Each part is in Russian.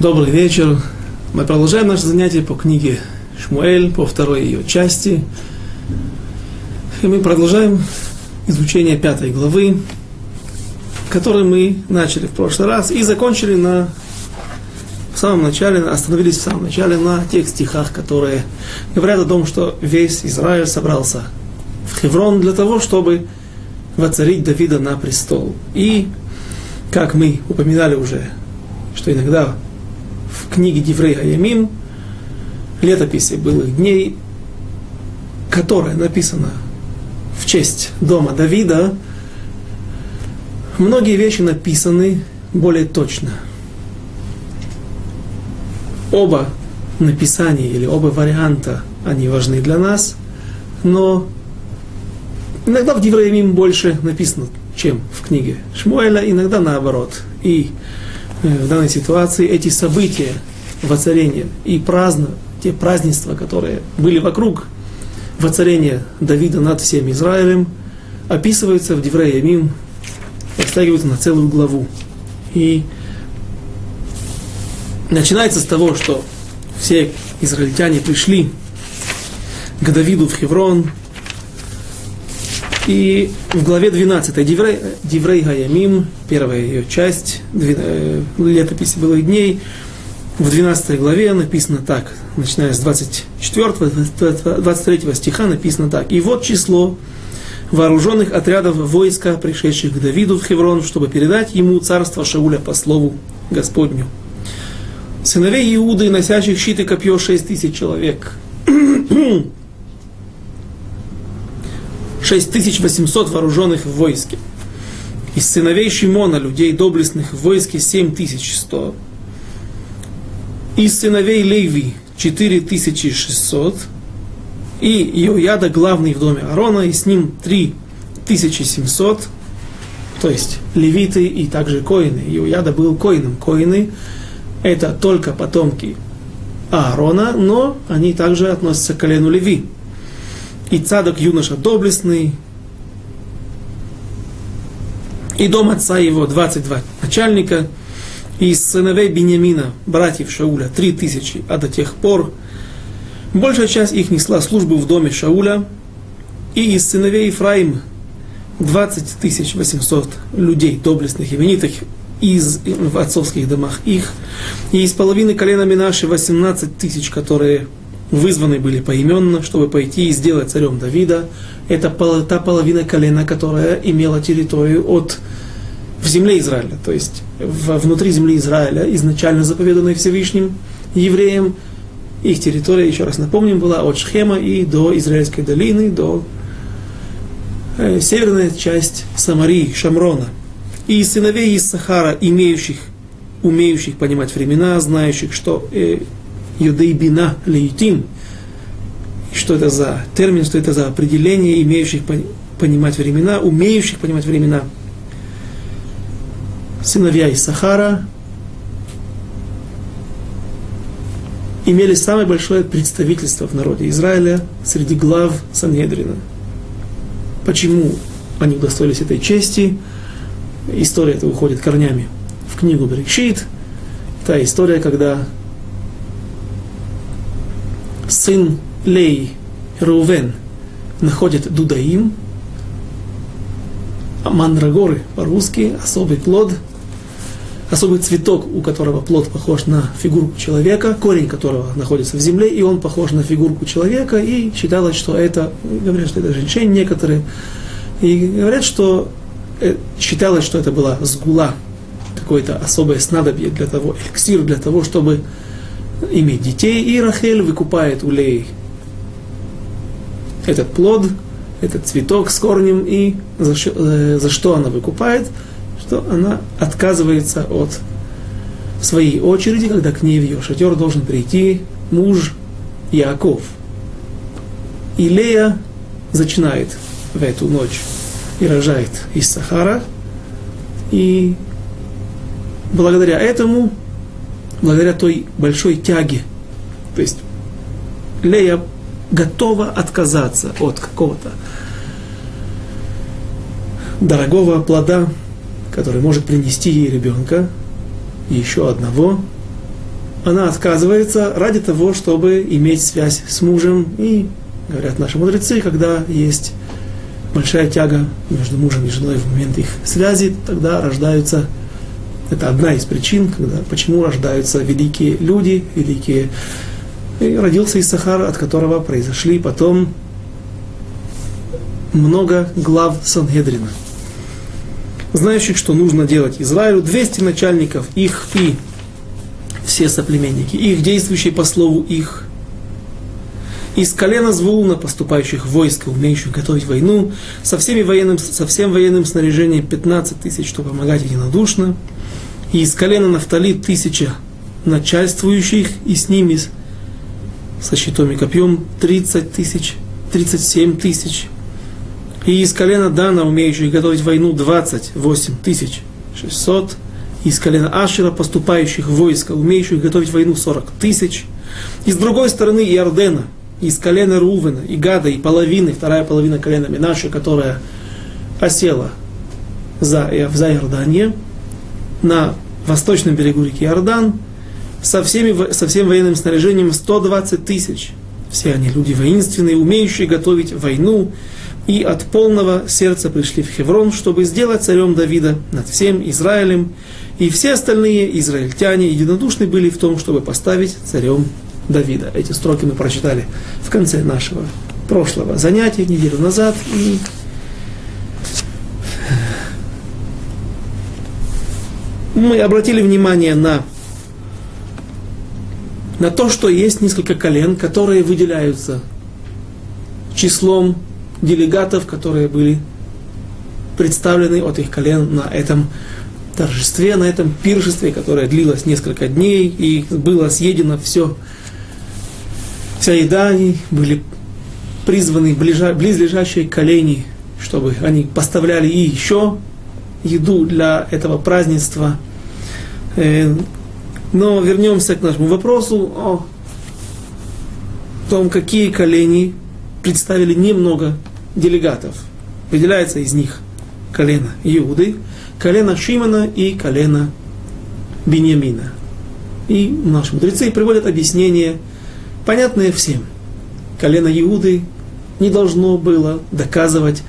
Добрый вечер. Мы продолжаем наше занятие по книге Шмуэль, по второй ее части. И мы продолжаем изучение пятой главы, которую мы начали в прошлый раз и закончили на в самом начале, остановились в самом начале на тех стихах, которые говорят о том, что весь Израиль собрался в Хеврон для того, чтобы воцарить Давида на престол. И, как мы упоминали уже, что иногда в книге Диврей Хаямим, летописи былых дней, которая написана в честь дома Давида, многие вещи написаны более точно. Оба написания или оба варианта, они важны для нас, но иногда в Дивреямим больше написано, чем в книге Шмуэля, иногда наоборот. И в данной ситуации эти события воцарения и праздно, те празднества, которые были вокруг воцарения Давида над всем Израилем, описываются в Деврея Мим, растягиваются на целую главу. И начинается с того, что все израильтяне пришли к Давиду в Хеврон, и в главе 12 Диврей, Диврей Гаямим, первая ее часть, э, летописи былых дней, в 12 главе написано так, начиная с 24, 23 стиха написано так. «И вот число вооруженных отрядов войска, пришедших к Давиду в Хеврон, чтобы передать ему царство Шауля по слову Господню. Сыновей Иуды, носящих щит и копье, шесть тысяч человек. 6800 вооруженных в войске. Из сыновей Шимона, людей доблестных в войске, 7100. Из сыновей Леви, 4600. И Иояда, главный в доме Аарона, и с ним 3700. То есть левиты и также коины. Иояда был коином. Коины – это только потомки Аарона, но они также относятся к колену Леви и цадок юноша доблестный, и дом отца его 22 начальника, и сыновей Бениамина, братьев Шауля, три тысячи, а до тех пор большая часть их несла службу в доме Шауля, и из сыновей Ефраим 20 тысяч 800 людей, доблестных, именитых, из, в отцовских домах их, и из половины колена Минаши 18 тысяч, которые вызваны были поименно, чтобы пойти и сделать царем Давида. Это та половина колена, которая имела территорию от в земле Израиля, то есть внутри земли Израиля, изначально заповеданной Всевышним евреям. Их территория, еще раз напомним, была от Шхема и до Израильской долины, до э, северная часть Самарии, Шамрона. И сыновей из Сахара, имеющих, умеющих понимать времена, знающих, что э, юдейбина лейтим. Что это за термин, что это за определение, имеющих понимать времена, умеющих понимать времена. Сыновья из Сахара имели самое большое представительство в народе Израиля среди глав Санедрина. Почему они удостоились этой чести? История эта уходит корнями в книгу Брикшит. Та история, когда сын Лей Рувен находит Дудаим, мандрагоры по-русски, особый плод, особый цветок, у которого плод похож на фигурку человека, корень которого находится в земле, и он похож на фигурку человека, и считалось, что это, говорят, что это женщины некоторые, и говорят, что э, считалось, что это была сгула, какое-то особое снадобье для того, эликсир для того, чтобы иметь детей, и Рахель выкупает у Леи этот плод, этот цветок с корнем, и за, э, за что она выкупает? Что она отказывается от своей очереди, когда к ней в ее шатер должен прийти муж Яков. И Лея зачинает в эту ночь и рожает из Сахара. И благодаря этому благодаря той большой тяге. То есть Лея готова отказаться от какого-то дорогого плода, который может принести ей ребенка, и еще одного, она отказывается ради того, чтобы иметь связь с мужем. И, говорят наши мудрецы, когда есть большая тяга между мужем и женой в момент их связи, тогда рождаются, это одна из причин, когда, почему рождаются великие люди, великие... И родился Исахар, от которого произошли потом много глав Сангедрина, знающих, что нужно делать Израилю, 200 начальников, их и все соплеменники, их действующие по слову их, из колена Звулуна, поступающих войск, умеющих готовить войну, со, всеми военным, со всем военным снаряжением 15 тысяч, чтобы помогать единодушно, и из колена Нафтали тысяча начальствующих, и с ними со щитом и копьем 30 тысяч, 37 тысяч, и из колена Дана, умеющих готовить войну, 28 тысяч 600, из колена Ашера, поступающих войска, умеющих готовить войну, 40 тысяч, и с другой стороны Иордена, из колена Рувена, и Гада, и половины, вторая половина колена Минаши, которая осела за, за Иордание, на восточном берегу реки Иордан, со, всеми, со всем военным снаряжением 120 тысяч. Все они люди воинственные, умеющие готовить войну, и от полного сердца пришли в Хеврон, чтобы сделать царем Давида над всем Израилем, и все остальные израильтяне единодушны были в том, чтобы поставить царем Давида. Эти строки мы прочитали в конце нашего прошлого занятия, неделю назад. И мы обратили внимание на, на то, что есть несколько колен, которые выделяются числом делегатов, которые были представлены от их колен на этом торжестве, на этом пиршестве, которое длилось несколько дней, и было съедено все вся еда, они были призваны ближа, близлежащие колени, чтобы они поставляли и еще еду для этого празднества. Э, но вернемся к нашему вопросу о том, какие колени представили немного делегатов. Выделяется из них колено Иуды, колено Шимона и колено Беньямина. И наши мудрецы приводят объяснение – понятное всем. Колено Иуды не должно было доказывать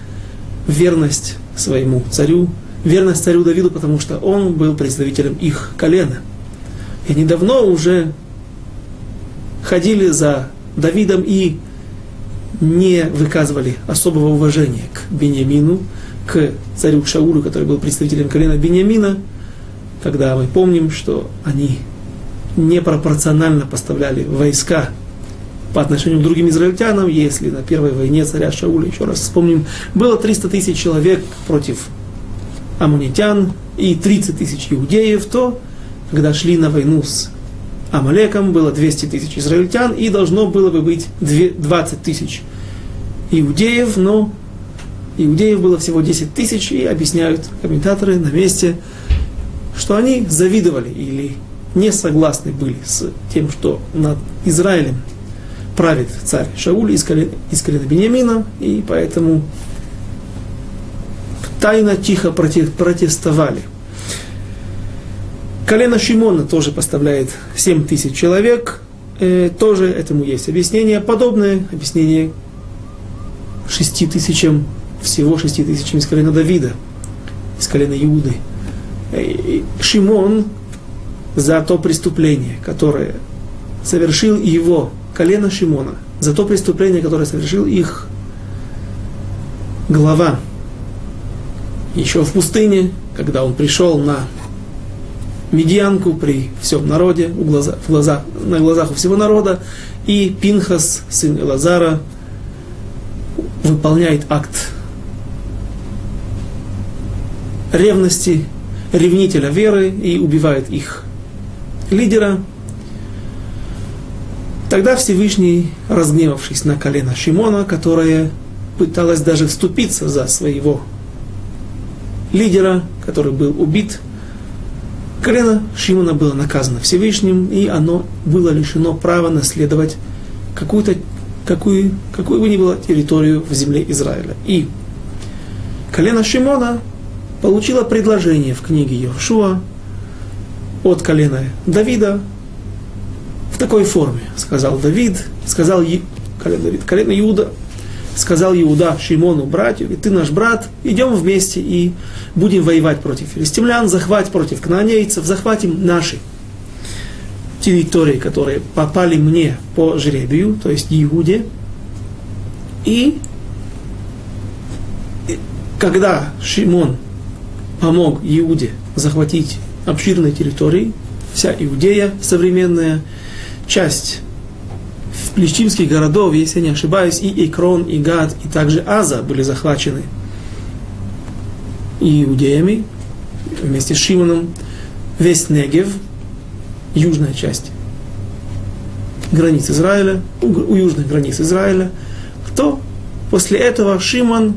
верность своему царю, верность царю Давиду, потому что он был представителем их колена. И они давно уже ходили за Давидом и не выказывали особого уважения к Бениамину, к царю Шаулю, который был представителем колена Бениамина, когда мы помним, что они непропорционально поставляли войска по отношению к другим израильтянам, если на первой войне царя Шауля, еще раз вспомним, было 300 тысяч человек против амунитян и 30 тысяч иудеев, то, когда шли на войну с Амалеком, было 200 тысяч израильтян, и должно было бы быть 20 тысяч иудеев, но иудеев было всего 10 тысяч, и объясняют комментаторы на месте, что они завидовали или не согласны были с тем, что над Израилем правит царь Шауль из колена, из колена Бениамина, и поэтому тайно, тихо протестовали. Колено Шимона тоже поставляет 7 тысяч человек, э, тоже этому есть объяснение, подобное объяснение 6 тысячам, всего 6 тысячам из колена Давида, из колена Иуды. Э, Шимон за то преступление, которое совершил его колено Шимона за то преступление, которое совершил их глава еще в пустыне, когда он пришел на медианку при всем народе, у глаза, в глаза, на глазах у всего народа, и Пинхас, сын Элазара, выполняет акт ревности, ревнителя веры и убивает их лидера, Тогда Всевышний, разгневавшись на колено Шимона, которое пыталось даже вступиться за своего лидера, который был убит, колено Шимона было наказано Всевышним, и оно было лишено права наследовать какую-то какую, какую бы ни было территорию в земле Израиля. И колено Шимона получило предложение в книге Йошуа от колена Давида в такой форме, сказал Давид, сказал колено Давид, колено Иуда, сказал Иуда Шимону, братью, и ты наш брат, идем вместе и будем воевать против филистимлян, захватить против кнаанейцев, захватим наши территории, которые попали мне по жребию, то есть Иуде, и когда Шимон помог Иуде захватить обширные территории, вся Иудея современная, часть плещимских городов, если я не ошибаюсь, и Икрон, и Гад, и также Аза были захвачены иудеями вместе с Шимоном. Весь Негев, южная часть границ Израиля, у, у южных границ Израиля, то после этого Шимон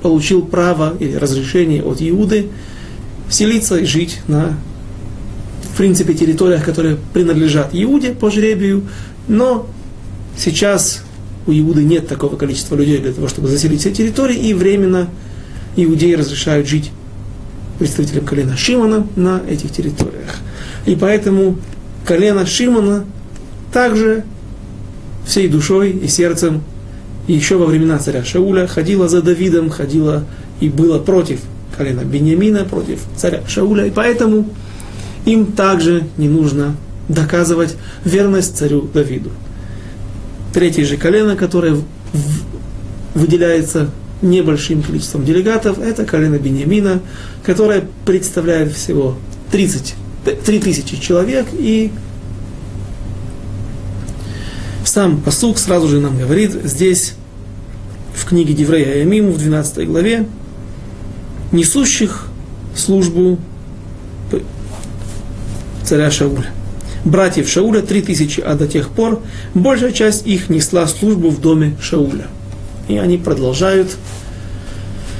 получил право или разрешение от Иуды селиться и жить на, в принципе, территориях, которые принадлежат Иуде по жребию, но сейчас у Иуды нет такого количества людей для того, чтобы заселить все территории, и временно иудеи разрешают жить представителям колена Шимона на этих территориях. И поэтому колено Шимона также всей душой и сердцем еще во времена царя Шауля ходила за Давидом, ходила и была против колена Бениамина, против царя Шауля, и поэтому им также не нужно доказывать верность царю Давиду. Третье же колено, которое выделяется небольшим количеством делегатов, это колено Бениамина, которое представляет всего 30, 3000 человек, и сам посук сразу же нам говорит здесь, в книге Деврея Аямиму, в 12 главе, несущих службу царя Шауля. Братьев Шауля три тысячи, а до тех пор большая часть их несла службу в доме Шауля. И они продолжают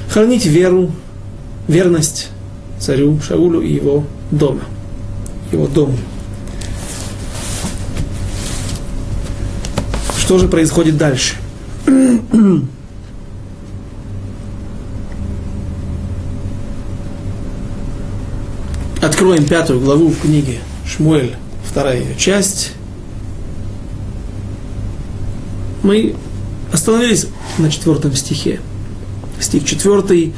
хранить веру, верность царю Шаулю и его дома, его дому. Что же происходит дальше? Откроем пятую главу в книге Шмуэль, вторая ее часть. Мы остановились на четвертом стихе. Стих четвертый.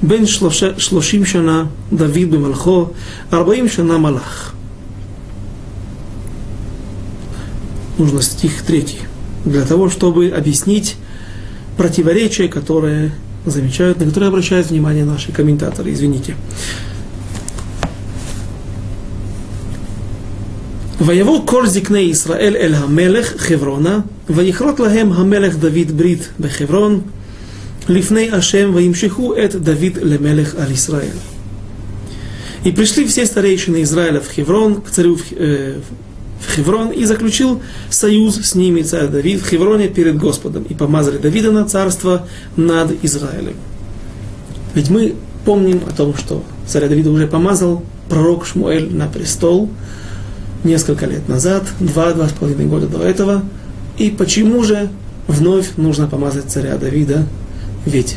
Бен шлошим шана Давид бемалхо, арбаим шана малах. Нужно стих третий для того, чтобы объяснить противоречия, которые замечают, на которые обращают внимание наши комментаторы. Извините. ויבוא כל זקני ישראל אל המלך חברונה, ויכרות להם המלך דוד ברית בחברון, לפני השם, וימשכו את דוד למלך על ישראל. И пришли все старейшины Израиля в Хеврон, к царю в, э, в Хеврон и заключил союз с ними царь Давид в Хевроне перед Господом и помазали Давида на царство над Израилем. Ведь мы помним о том, что царя Давида уже помазал пророк Шмуэль на престол несколько лет назад, два-два с половиной года до этого. И почему же вновь нужно помазать царя Давида? Ведь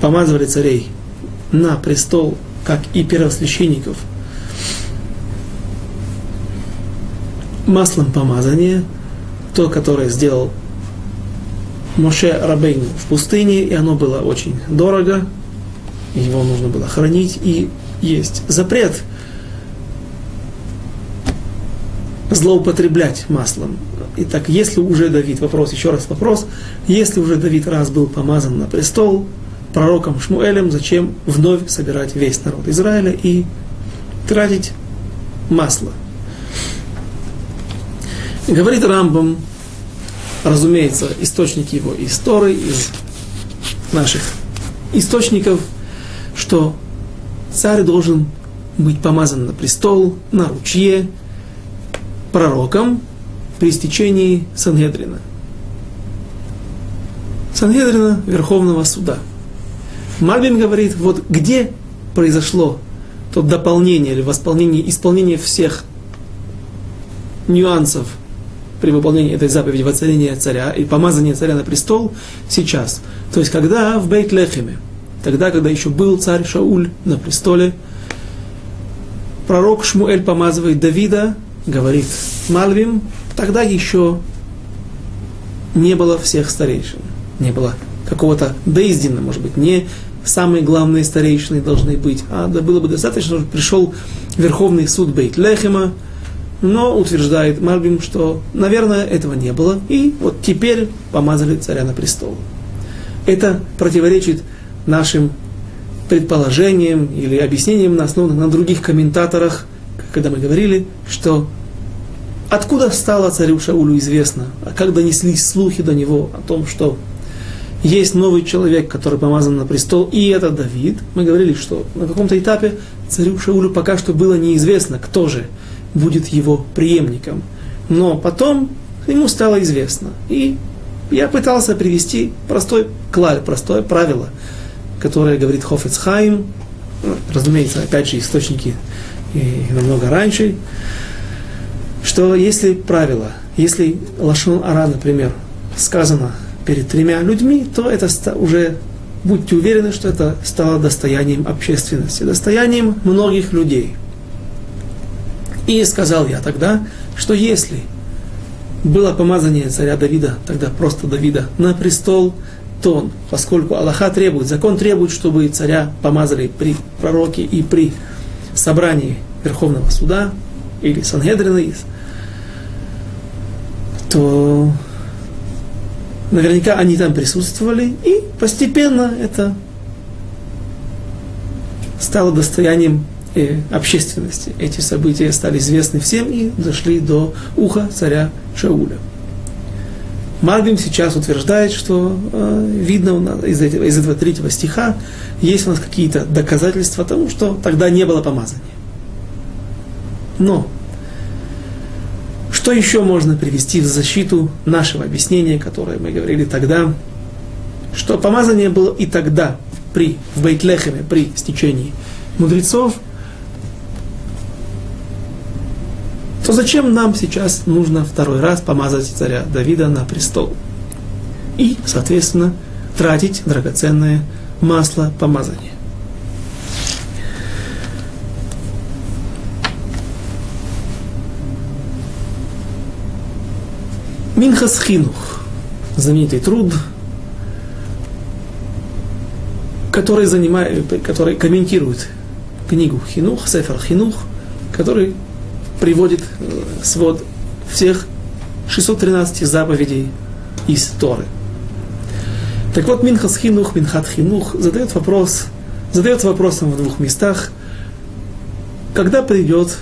помазывали царей на престол, как и первосвященников – маслом помазания, то, которое сделал Моше Рабейну в пустыне, и оно было очень дорого, его нужно было хранить, и есть запрет злоупотреблять маслом. Итак, если уже Давид, вопрос, еще раз вопрос, если уже Давид раз был помазан на престол пророком Шмуэлем, зачем вновь собирать весь народ Израиля и тратить масло? Говорит Рамбам, разумеется, источники его истории, из наших источников, что царь должен быть помазан на престол, на ручье, пророком при стечении Сангедрина. Сангедрина Верховного Суда. Мальбим говорит, вот где произошло то дополнение или восполнение, исполнение всех нюансов при выполнении этой заповеди воцарения царя и помазания царя на престол сейчас. То есть, когда в Бейт-Лехеме, тогда, когда еще был царь Шауль на престоле, пророк Шмуэль помазывает Давида говорит Мальвим, тогда еще не было всех старейшин, не было какого-то Дейздина, может быть, не самые главные старейшины должны быть, а да было бы достаточно, чтобы пришел Верховный суд Бейт Лехема, но утверждает Мальбим, что, наверное, этого не было, и вот теперь помазали царя на престол. Это противоречит нашим предположениям или объяснениям, основанным на других комментаторах, когда мы говорили, что откуда стало царю Шаулю известно, а как донеслись слухи до него о том, что есть новый человек, который помазан на престол, и это Давид. Мы говорили, что на каком-то этапе царю Шаулю пока что было неизвестно, кто же будет его преемником. Но потом ему стало известно. И я пытался привести простой клаль, простое правило, которое говорит Хофецхайм, разумеется, опять же, источники и намного раньше, что если правило, если Лашон Ара, например, сказано перед тремя людьми, то это уже, будьте уверены, что это стало достоянием общественности, достоянием многих людей. И сказал я тогда, что если было помазание царя Давида, тогда просто Давида, на престол, то он, поскольку Аллаха требует, закон требует, чтобы царя помазали при пророке и при собрании Верховного Суда или Сангедрина, то наверняка они там присутствовали, и постепенно это стало достоянием э, общественности. Эти события стали известны всем и дошли до уха царя Шауля. Мальбим сейчас утверждает, что э, видно у нас из этого, из этого третьего стиха есть у нас какие-то доказательства тому, что тогда не было помазания. Но что еще можно привести в защиту нашего объяснения, которое мы говорили тогда, что помазание было и тогда, при, в Бейтлехеме, при стечении мудрецов, то зачем нам сейчас нужно второй раз помазать царя Давида на престол? И, соответственно, тратить драгоценное масло помазания. Минхас Хинух, знаменитый труд, который, занимает, который комментирует книгу Хинух, Сефер Хинух, который приводит э, свод всех 613 заповедей из Торы. Так вот, Минхас Хинух, Минхат Хинух задает вопрос, задает вопросом в двух местах, когда придет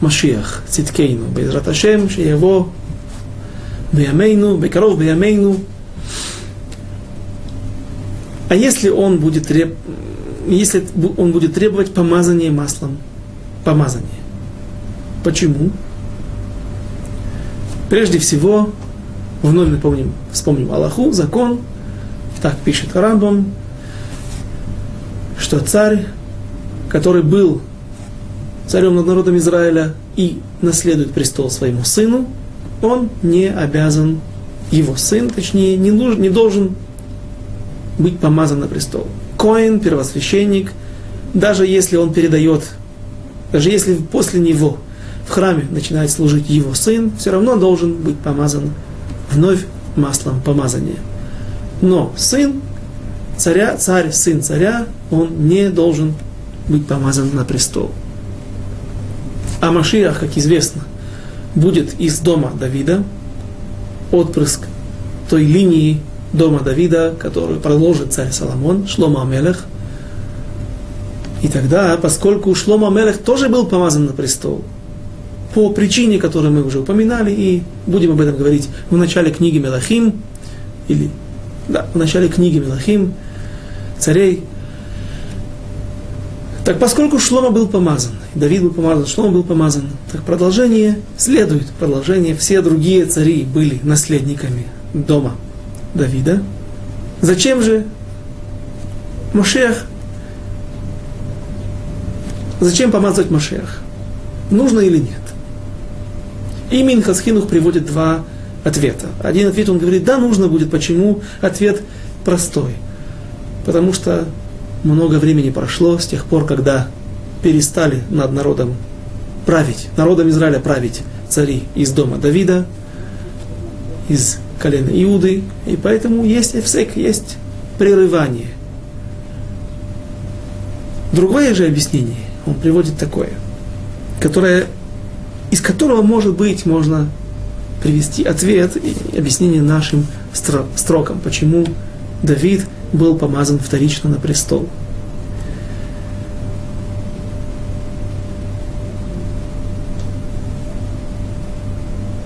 Машиах, Циткейну, Безраташем, его Биямейну, Бекаров Биямейну. А если он будет, треб... если он будет требовать помазания маслом, помазания. Почему? Прежде всего, вновь напомним, вспомним Аллаху, закон, так пишет Рамбам, что царь, который был царем над народом Израиля и наследует престол своему сыну, он не обязан, его сын, точнее, не, нужен, не должен быть помазан на престол. Коин, первосвященник, даже если он передает, даже если после него в храме начинает служить его сын, все равно должен быть помазан вновь маслом помазания. Но сын царя, царь, сын царя, он не должен быть помазан на престол. А Машиах, как известно, будет из дома Давида, отпрыск той линии дома Давида, которую продолжит царь Соломон, Шлома Амелех. И тогда, поскольку Шлома Амелех тоже был помазан на престол, по причине, которую мы уже упоминали, и будем об этом говорить в начале книги Мелахим, или да, в начале книги Мелахим, царей, так поскольку Шлома был помазан, Давид был помазан, Шлома был помазан, так продолжение следует, продолжение. Все другие цари были наследниками дома Давида. Зачем же Машех? Зачем помазать Машех? Нужно или нет? И Минхасхинух приводит два ответа. Один ответ он говорит, да, нужно будет. Почему? Ответ простой. Потому что много времени прошло с тех пор, когда перестали над народом править, народом Израиля править цари из дома Давида, из колена Иуды, и поэтому есть эфсек, есть прерывание. Другое же объяснение он приводит такое, которое, из которого, может быть, можно привести ответ и объяснение нашим строкам, почему Давид был помазан вторично на престол.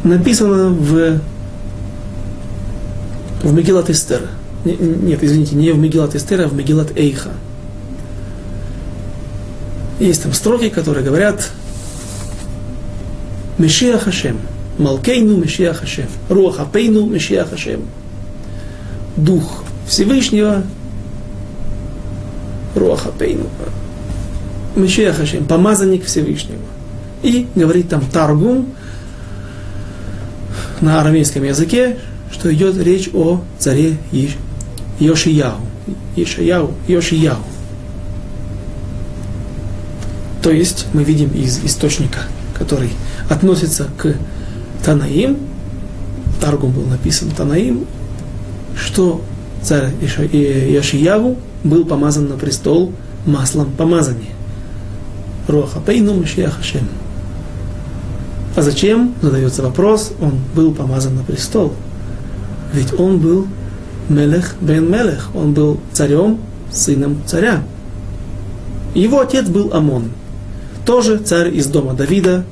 Написано в, в Мегилат Эстер. Нет, извините, не в Мегилат Эстер, а в Мегилат Эйха. Есть там строки, которые говорят Мешия Хашем, Малкейну Мешия Хашем, Руах Апейну Мешия Хашем. Дух Всевышнего, Руаха Пейну, Мешия Хашем, помазанник Всевышнего. И говорит там Таргум на арамейском языке, что идет речь о царе Йошияу. Ишаяу, Йошияу. То есть мы видим из источника, который относится к Танаим, Таргум был написан Танаим, что царь Яшияву был помазан на престол маслом помазания. Роха Пейну Машиях Хашем. А зачем, задается вопрос, он был помазан на престол? Ведь он был Мелех бен Мелех, он был царем, сыном царя. Его отец был Амон, тоже царь из дома Давида,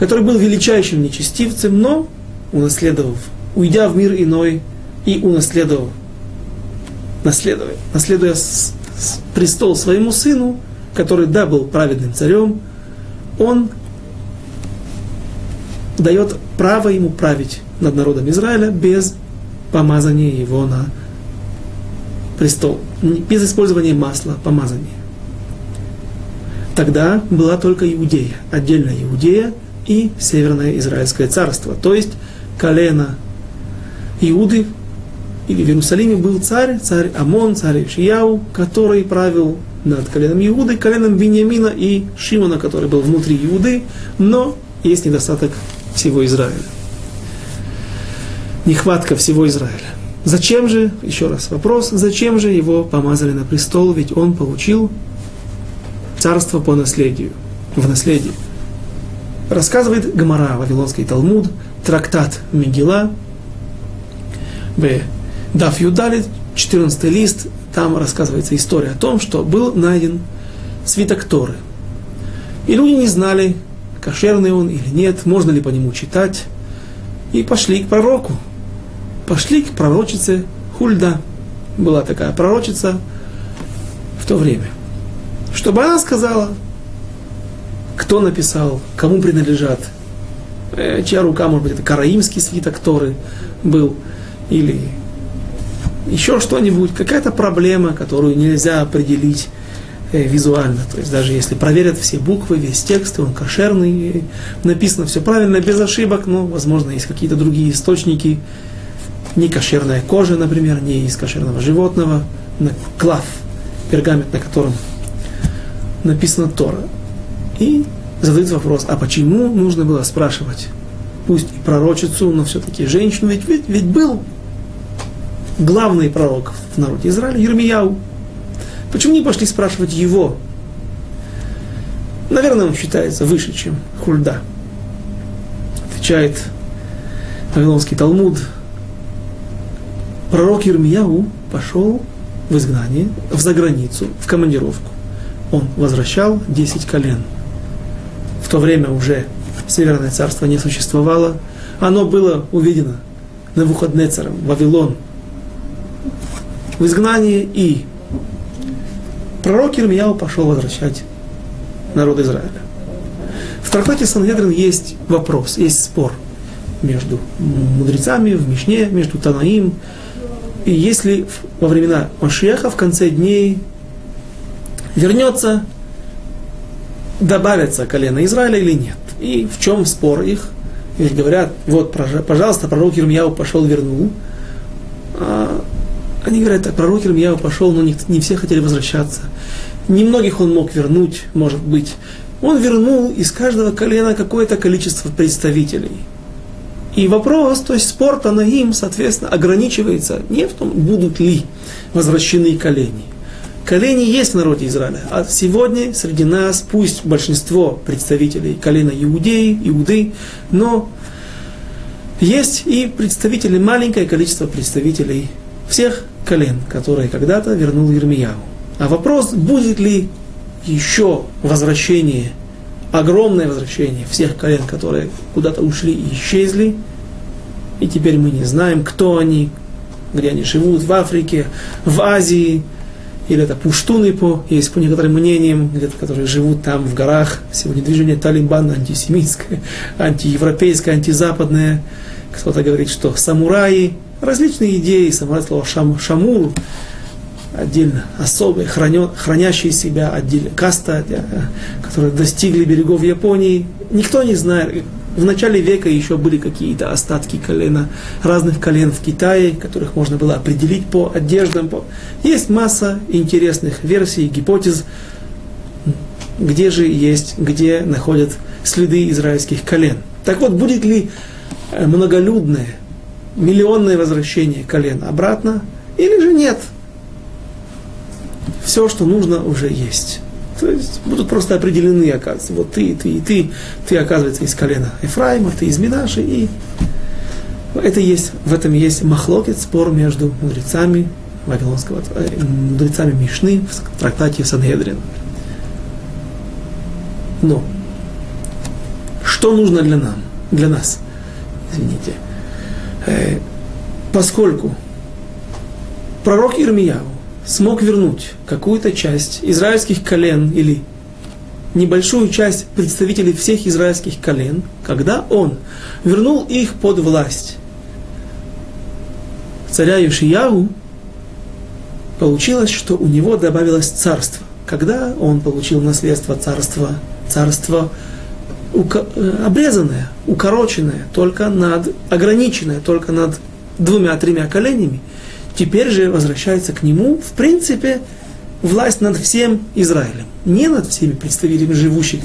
который был величайшим нечестивцем, но унаследовав, уйдя в мир иной, и унаследовал, наследуя, наследуя престол своему сыну, который, да, был праведным царем, он дает право ему править над народом Израиля без помазания его на престол, без использования масла помазания. Тогда была только Иудея, отдельная Иудея и Северное Израильское царство, то есть колено Иуды или в Иерусалиме был царь, царь Амон, царь Шияу, который правил над коленом Иуды, коленом Вениамина и Шимона, который был внутри Иуды, но есть недостаток всего Израиля. Нехватка всего Израиля. Зачем же, еще раз вопрос, зачем же его помазали на престол, ведь он получил царство по наследию, в наследие. Рассказывает Гамара, Вавилонский Талмуд, трактат Мигела, Б. Дав Юдалит, 14 лист, там рассказывается история о том, что был найден свиток Торы. И люди не знали, кошерный он или нет, можно ли по нему читать. И пошли к пророку. Пошли к пророчице Хульда. Была такая пророчица в то время. Чтобы она сказала, кто написал, кому принадлежат, э, чья рука, может быть, это караимский свиток Торы был, или еще что-нибудь, какая-то проблема, которую нельзя определить э, визуально. То есть даже если проверят все буквы, весь текст, он кошерный, написано все правильно, без ошибок, но, возможно, есть какие-то другие источники, не кошерная кожа, например, не из кошерного животного, клав, пергамент, на котором написано Тора. И задают вопрос, а почему нужно было спрашивать, пусть и пророчицу, но все-таки женщину, ведь, ведь, ведь был главный пророк в народе Израиля, Ермияу. Почему не пошли спрашивать его? Наверное, он считается выше, чем Хульда. Отвечает Вавилонский Талмуд. Пророк Ермияу пошел в изгнание, в заграницу, в командировку. Он возвращал 10 колен. В то время уже Северное царство не существовало. Оно было увидено на Навуходнецером, Вавилон – в изгнании, и пророк Ирмияу пошел возвращать народ Израиля. В трактате Сангедрин есть вопрос, есть спор между мудрецами в Мишне, между Танаим. И если во времена Машеха в конце дней вернется, добавится колено Израиля или нет. И в чем спор их? Ведь говорят, вот, пожалуйста, пророк Ирмияу пошел, вернул. А они говорят, а пророк Ирмияу пошел, но не, не все хотели возвращаться. Немногих он мог вернуть, может быть. он вернул из каждого колена какое-то количество представителей. И вопрос, то есть спор Танаим, соответственно, ограничивается не в том, будут ли возвращены колени. Колени есть в народе Израиля, а сегодня среди нас, пусть большинство представителей колена иудеи, иуды, но есть и представители, маленькое количество представителей всех колен, которые когда-то вернул Ермияу. А вопрос, будет ли еще возвращение, огромное возвращение всех колен, которые куда-то ушли и исчезли, и теперь мы не знаем, кто они, где они живут, в Африке, в Азии, или это пуштуны по, есть по некоторым мнениям, где-то, которые живут там в горах. Сегодня движение Талибан антисемитское, антиевропейское, антизападное. Кто-то говорит, что самураи, различные идеи, самурай слово шам, шамур, отдельно особые, хранё, хранящие себя, отдельно каста, э, которые достигли берегов Японии. Никто не знает. В начале века еще были какие-то остатки колена, разных колен в Китае, которых можно было определить по одеждам. Есть масса интересных версий, гипотез, где же есть, где находят следы израильских колен. Так вот, будет ли э, многолюдное, миллионное возвращение колен обратно, или же нет – все, что нужно, уже есть. То есть будут просто определены, оказывается, вот ты, ты и ты, ты, оказывается, из колена Ефраима, ты из Минаши, и это есть, в этом есть махлокет, спор между мудрецами Вавилонского, э, мудрецами Мишны в трактате Сангедрин. Но что нужно для нам, для нас, извините, э, поскольку пророк Ирмияу смог вернуть какую-то часть израильских колен или небольшую часть представителей всех израильских колен, когда он вернул их под власть царя Юшиягу, получилось, что у него добавилось царство. Когда он получил наследство царства, царство э, обрезанное, укороченное, только над, ограниченное только над двумя-тремя коленями – теперь же возвращается к нему, в принципе, власть над всем Израилем. Не над всеми представителями живущих,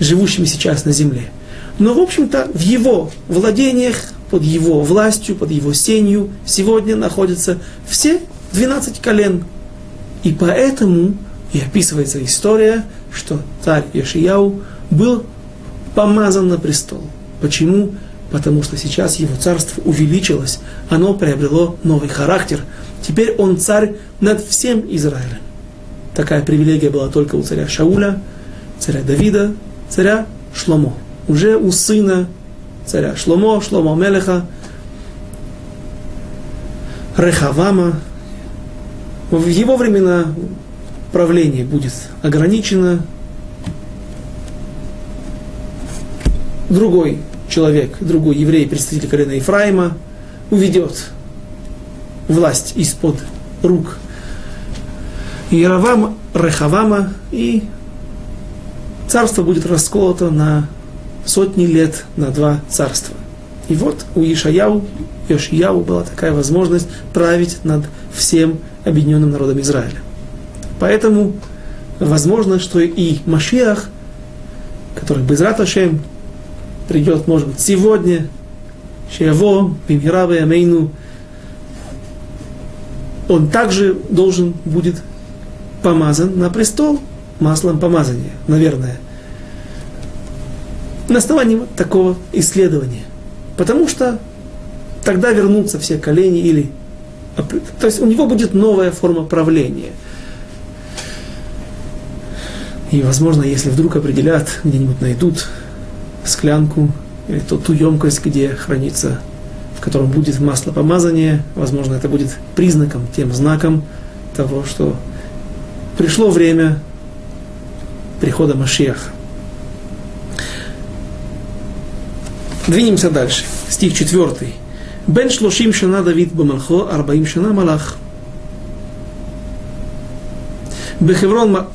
живущими сейчас на земле. Но, в общем-то, в его владениях, под его властью, под его сенью сегодня находятся все 12 колен. И поэтому и описывается история, что царь Яшияу был помазан на престол. Почему? Потому что сейчас его царство увеличилось, оно приобрело новый характер. Теперь он царь над всем Израилем. Такая привилегия была только у царя Шауля, царя Давида, царя Шломо. Уже у сына царя Шломо, Шломо Мелеха, Рехавама. В его времена правление будет ограничено. Другой человек, другой еврей, представитель колена Ефраима, уведет власть из-под рук Яровама, Рехавама, и царство будет расколото на сотни лет на два царства. И вот у Ишаяу, Йошияу была такая возможность править над всем объединенным народом Израиля. Поэтому возможно, что и Машиах, который без Раташем придет, может быть, сегодня, Шево, Бимхирава Ямейну, он также должен будет помазан на престол маслом помазания, наверное. На основании вот такого исследования. Потому что тогда вернутся все колени или... То есть у него будет новая форма правления. И, возможно, если вдруг определят, где-нибудь найдут склянку или ту, ту емкость, где хранится, в котором будет масло помазания, возможно, это будет признаком, тем знаком того, что пришло время прихода Машиаха. Двинемся дальше. Стих 4. Бен шлошим шана Давид бамалхо, арбаим шана малах. Бехеврон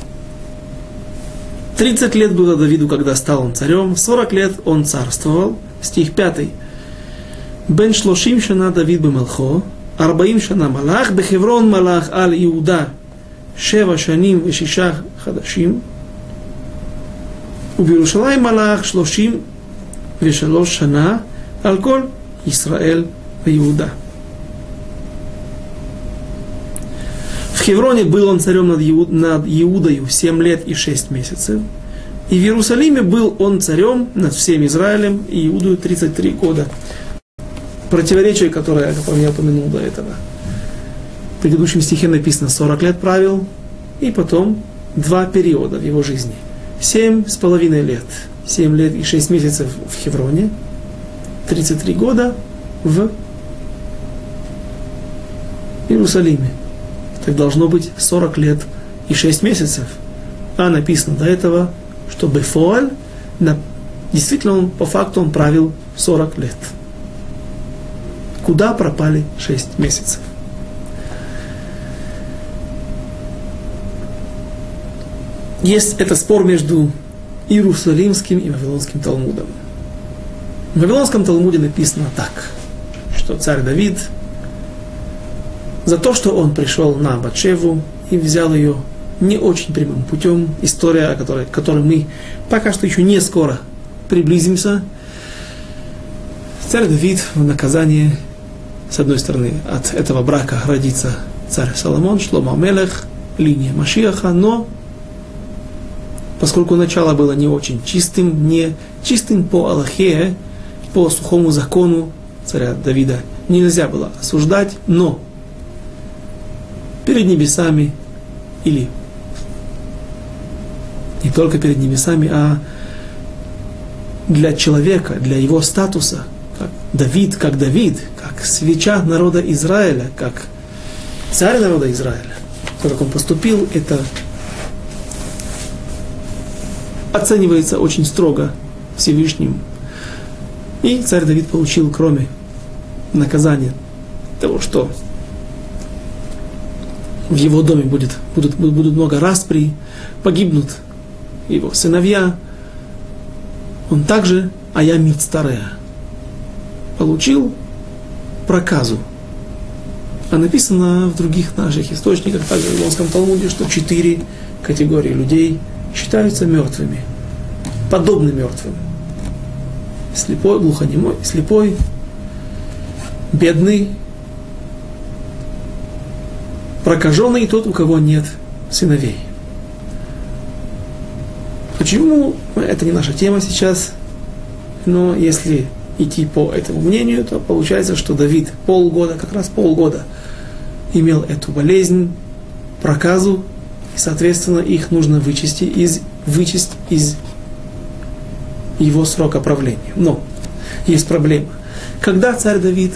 30 лет было Давиду, когда стал он царем, 40 лет он царствовал. Стих 5. Бен шлошим шана Давид бемалхо, арбаим шана малах, бехеврон малах ал Иуда, шева шаним вешишах хадашим. ובירושלים מלך שלושים ושלוש שנה על כל ישראל ויהודה. Хевроне был он царем над, Иуд, над Иудою 7 лет и 6 месяцев. И в Иерусалиме был он царем над всем Израилем и Иудою 33 года. Противоречие, которое я упомянул до этого. В предыдущем стихе написано 40 лет правил, и потом два периода в его жизни. Семь с половиной лет. Семь лет и шесть месяцев в Хевроне. 33 года в Иерусалиме. Так должно быть 40 лет и 6 месяцев. А написано до этого, что Бефоаль, действительно он, по факту он правил 40 лет. Куда пропали 6 месяцев? Есть это спор между Иерусалимским и Вавилонским Талмудом. В Вавилонском Талмуде написано так, что царь Давид за то, что он пришел на Батшеву и взял ее не очень прямым путем, история, о которой, к которой мы пока что еще не скоро приблизимся, царь Давид в наказание, с одной стороны, от этого брака родится царь Соломон, Шлома Мелех, линия Машиаха, но поскольку начало было не очень чистым, не чистым по Аллахе, по сухому закону царя Давида нельзя было осуждать, но перед небесами или не только перед небесами, а для человека, для его статуса, как Давид, как Давид, как свеча народа Израиля, как царь народа Израиля, то, как он поступил, это оценивается очень строго Всевышним. И царь Давид получил, кроме наказания того, что в его доме будет, будут, будут много распри, погибнут его сыновья, он также, а я старая, получил проказу. А написано в других наших источниках, также в Лонском Талмуде, что четыре категории людей считаются мертвыми, подобны мертвым. Слепой, глухонемой, слепой, бедный, прокаженный тот, у кого нет сыновей. Почему? Это не наша тема сейчас, но если идти по этому мнению, то получается, что Давид полгода, как раз полгода, имел эту болезнь, проказу, и, соответственно, их нужно вычесть из, вычесть из его срока правления. Но есть проблема. Когда царь Давид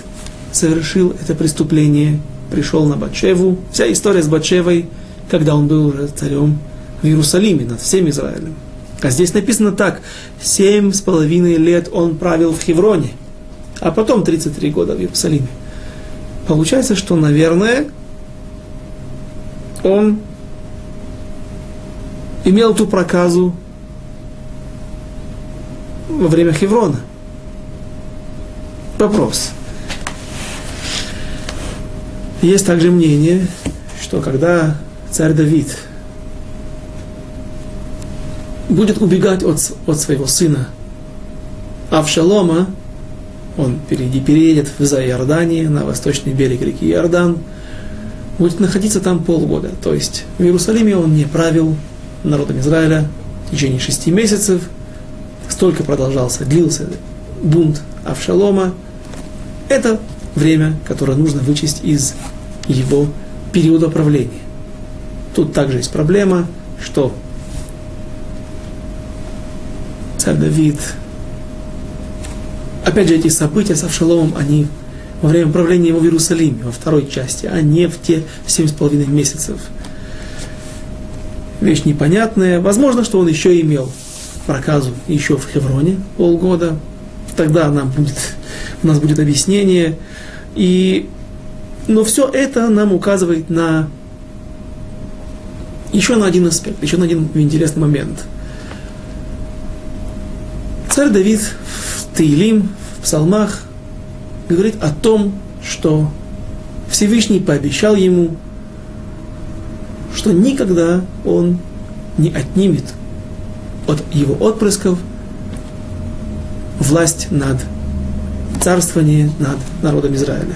совершил это преступление, пришел на Батшеву, вся история с Батшевой, когда он был уже царем в Иерусалиме над всем Израилем. А здесь написано так, семь с половиной лет он правил в Хевроне, а потом 33 года в Иерусалиме. Получается, что, наверное, он имел ту проказу во время Хеврона. Вопрос. Есть также мнение, что когда царь Давид будет убегать от, от своего сына Авшалома, он переедет в Иордании, на восточный берег реки Иордан, будет находиться там полгода. То есть в Иерусалиме он не правил народом Израиля в течение шести месяцев. Столько продолжался, длился бунт Авшалома. Это время, которое нужно вычесть из его периода правления. Тут также есть проблема, что царь Давид. Опять же, эти события с Авшаломом, они во время правления его в Иерусалиме, во второй части, а не в те семь с половиной месяцев. Вещь непонятная. Возможно, что он еще имел проказу еще в Хевроне полгода. Тогда нам будет, у нас будет объяснение. И, но все это нам указывает на еще на один аспект, еще на один интересный момент – Царь Давид в Таилим, в псалмах, говорит о том, что Всевышний пообещал ему, что никогда он не отнимет от его отпрысков власть над царствование над народом Израиля.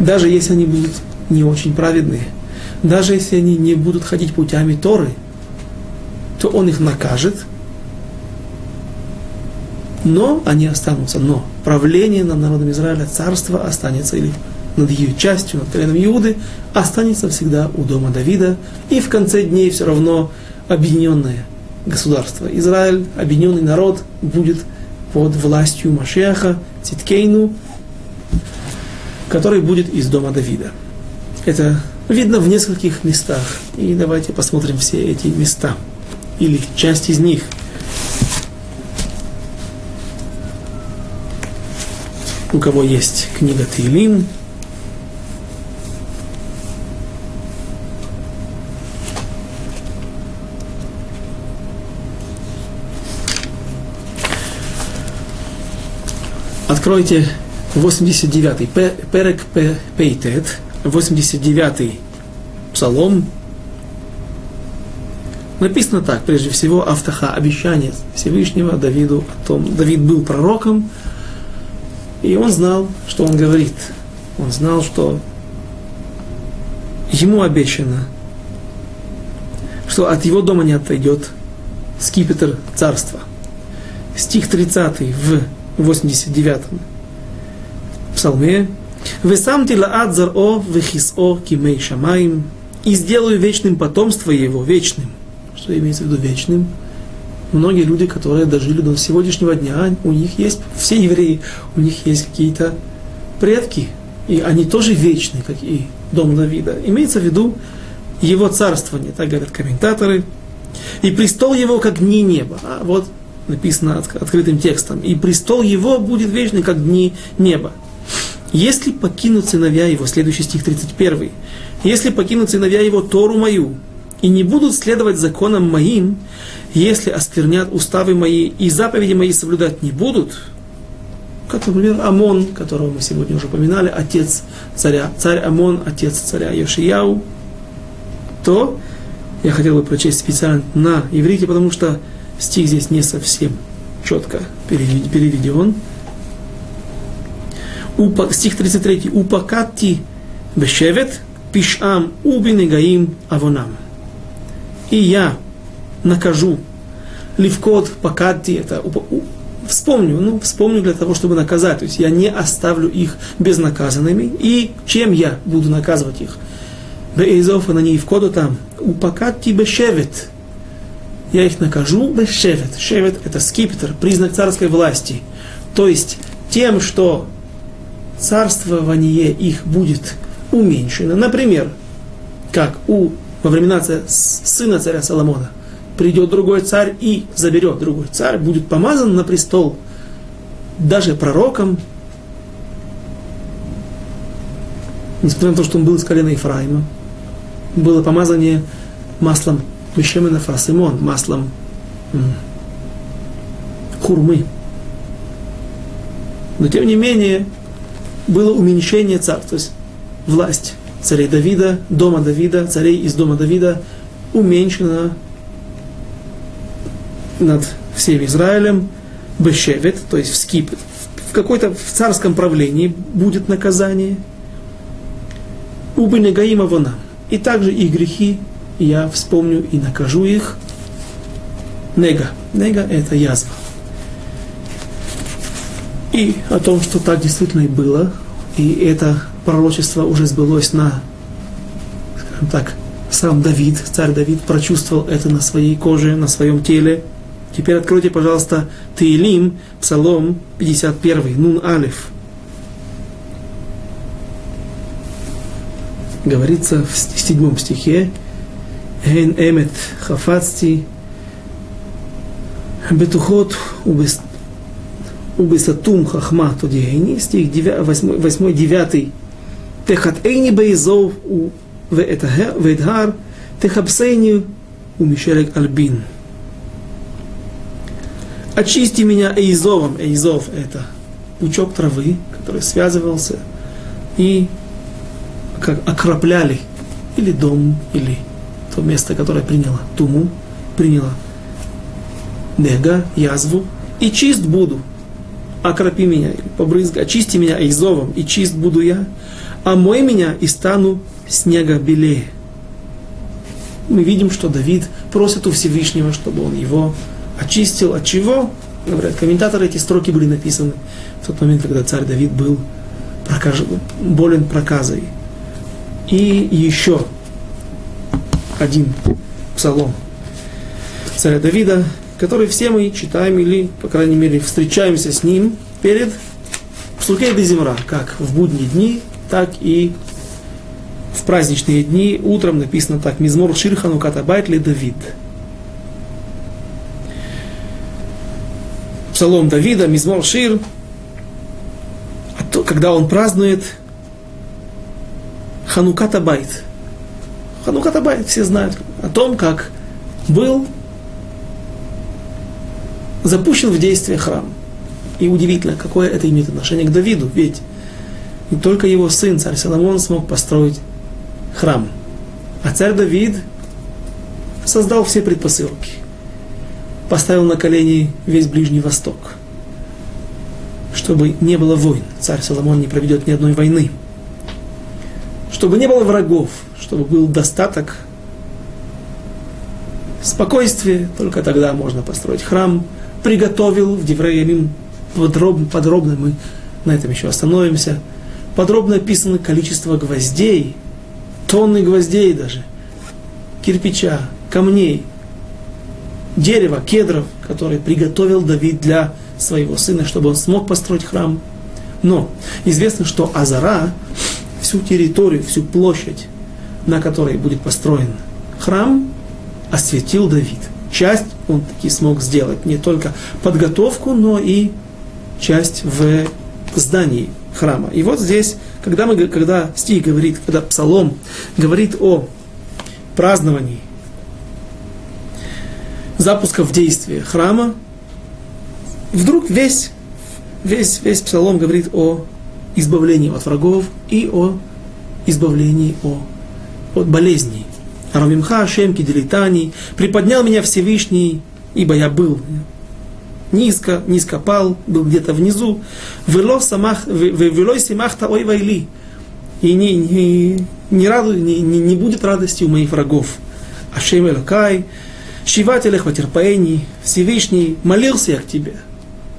Даже если они будут не очень праведные, даже если они не будут ходить путями Торы, то он их накажет, но они останутся. Но правление над народом Израиля, царство останется, или над ее частью, над коленом Иуды, останется всегда у дома Давида, и в конце дней все равно объединенное государство. Израиль, объединенный народ, будет под властью Машеха, Циткейну, который будет из дома Давида. Это видно в нескольких местах. И давайте посмотрим все эти места, или часть из них. У кого есть книга Тилим, Откройте 89-й, Перек Пейтет, 89-й псалом. Написано так, прежде всего, Автаха, обещание Всевышнего Давиду о том. Давид был пророком, и он знал, что он говорит. Он знал, что ему обещано, что от его дома не отойдет скипетр царства. Стих 30 в 89-м псалме. «Вы сам тилаат заро вехисо кимей шамаим» «И сделаю вечным потомство его, вечным». Что имеется в виду вечным? Многие люди, которые дожили до сегодняшнего дня, у них есть, все евреи, у них есть какие-то предки, и они тоже вечны, как и дом Давида. Имеется в виду его царствование, так говорят комментаторы, и престол его, как дни неба. А вот написано открытым текстом, и престол его будет вечный, как дни неба. Если покинут сыновья его, следующий стих 31, если покинут сыновья его Тору мою, и не будут следовать законам моим, если осквернят уставы мои и заповеди мои соблюдать не будут, как, например, Амон, которого мы сегодня уже упоминали, отец царя, царь Амон, отец царя Йошияу, то я хотел бы прочесть специально на иврите, потому что стих здесь не совсем четко переведен. Стих 33. Упакати бешевет пишам убинегаим авонам. И я накажу ливкот пакати, это вспомню, ну, вспомню для того, чтобы наказать. То есть я не оставлю их безнаказанными. И чем я буду наказывать их? Беизов на ней вкоду там. Упакати бешевет я их накажу шевет. Шевет – это скипетр, признак царской власти. То есть тем, что царствование их будет уменьшено. Например, как у, во времена сына царя Соломона придет другой царь и заберет другой царь, будет помазан на престол даже пророком, несмотря на то, что он был из колена Ефраима, было помазание маслом Мишемена фасимон, маслом хурмы. Но тем не менее, было уменьшение царства, то есть власть царей Давида, дома Давида, царей из дома Давида уменьшена над всем Израилем, бешевет, то есть в скип, в какой-то в царском правлении будет наказание, убы негаима вона. И также их грехи я вспомню и накажу их. Нега. Нега – это язва. И о том, что так действительно и было, и это пророчество уже сбылось на, скажем так, сам Давид, царь Давид, прочувствовал это на своей коже, на своем теле. Теперь откройте, пожалуйста, Таилим, Псалом 51, Нун Алиф. Говорится в седьмом стихе, «Ген эмет хафацти, бетухот убисатум хахма тодиэйни, стих 8-9. Техат эйни бейзов у вэдгар, техабсейни у мишелек альбин. Очисти меня эйзовом. Эйзов – это пучок травы, который связывался и как окропляли или дом, или то место, которое приняло туму, приняло нега, язву, и чист буду – Окропи меня, побрызгай, очисти меня изовом, и чист буду я, а мой меня и стану снега белее. Мы видим, что Давид просит у Всевышнего, чтобы он его очистил. От чего? Говорят, комментаторы, эти строки были написаны в тот момент, когда царь Давид был прокаж... болен проказой. И еще один псалом царя Давида, который все мы читаем или, по крайней мере, встречаемся с ним перед Псукей де Земра, как в будние дни, так и в праздничные дни. Утром написано так, Мизмор Ширхану Катабайт ли Давид. Псалом Давида, Мизмор Шир, а когда он празднует Хануката Байт. Хануката Байт, все знают о том, как был запущен в действие храм. И удивительно, какое это имеет отношение к Давиду, ведь не только его сын, царь Соломон, смог построить храм. А царь Давид создал все предпосылки. Поставил на колени весь Ближний Восток. Чтобы не было войн. Царь Соломон не проведет ни одной войны. Чтобы не было врагов. Чтобы был достаток спокойствие, только тогда можно построить храм. Приготовил в Девреямим подробно, подробно, мы на этом еще остановимся, подробно описано количество гвоздей, тонны гвоздей даже, кирпича, камней, дерева, кедров, которые приготовил Давид для своего сына, чтобы он смог построить храм. Но известно, что Азара, всю территорию, всю площадь, на которой будет построен храм, осветил Давид. Часть он таки смог сделать, не только подготовку, но и часть в здании храма. И вот здесь, когда, мы, когда стих говорит, когда псалом говорит о праздновании запуска в действие храма, вдруг весь, весь, весь псалом говорит о избавлении от врагов и о избавлении о, от болезней. Рамимха Ашем Киделитани, приподнял меня Всевышний, ибо я был низко, низко пал, был где-то внизу. Вело велой самахта ой вайли. И не, не, не, раду, не, не, не будет радости у моих врагов. Ашем Элакай, Шивателях Ватерпаэни, Всевышний, молился я к тебе.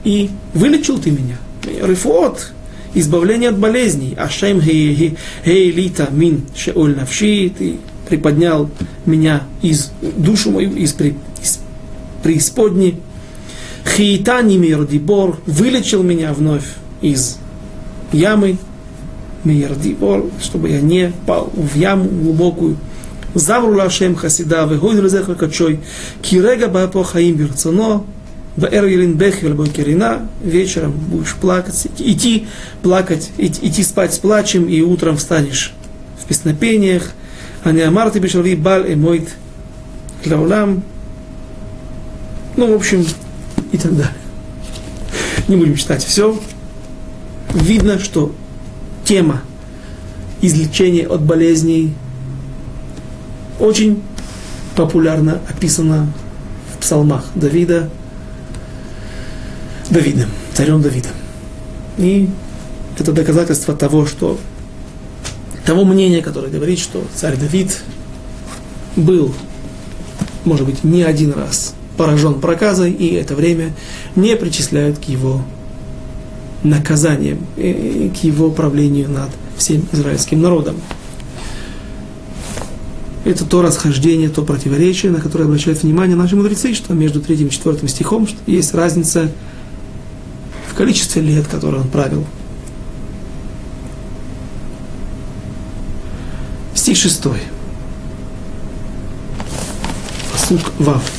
И вылечил ты меня. Рифот, избавление от болезней. Ашем Хейлита Мин Шеоль Навши, ты приподнял меня из душу мою, из, при, из преисподней. Хиитани Мирдибор вылечил меня вновь из ямы Мирдибор, чтобы я не пал в яму глубокую. Завру лашем хасида, вегой резеха качой, кирега бапо хаим берцоно, Бэр Елин Бехвель Бокерина, вечером будешь плакать, идти плакать, идти спать с плачем, и утром встанешь в песнопениях. אני אמרתי בשלבי בל אמוית לעולם. Ну, в общем, и так далее. Не будем читать все. Видно, что тема излечения от болезней очень популярно описана в псалмах Давида, Давидом, царем Давидом. И это доказательство того, что того мнения, которое говорит, что царь Давид был, может быть, не один раз поражен проказой, и это время не причисляют к его наказаниям, к его правлению над всем израильским народом. Это то расхождение, то противоречие, на которое обращают внимание наши мудрецы, что между третьим и четвертым стихом есть разница в количестве лет, которые он правил Стих шестой. Пасук Вав.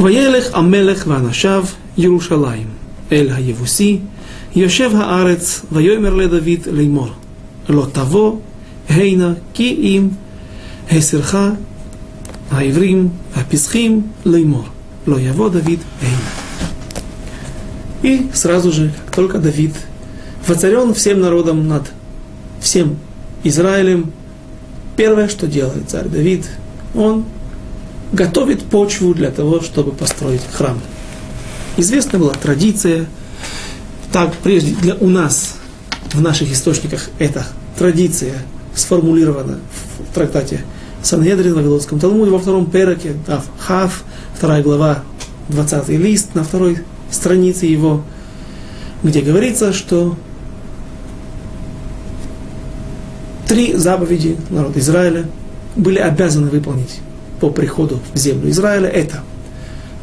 וילך המלך ואנשיו ירושלים אל היבוסי, יושב הארץ, ויאמר לדוד לאמור, לא תבוא הנה כי אם הסרך העברים והפסחים לאמור, לא יבוא דוד הנה. И сразу же, как только Давид воцарен всем народом над всем Израилем. Первое, что делает царь Давид, он готовит почву для того, чтобы построить храм. Известна была традиция, так прежде для у нас в наших источниках эта традиция сформулирована в трактате Санхедрин в Вавилонском Талмуде во втором пераке, Дав Хав, вторая глава, 20 лист на второй странице его, где говорится, что три заповеди народа Израиля были обязаны выполнить по приходу в землю Израиля. Это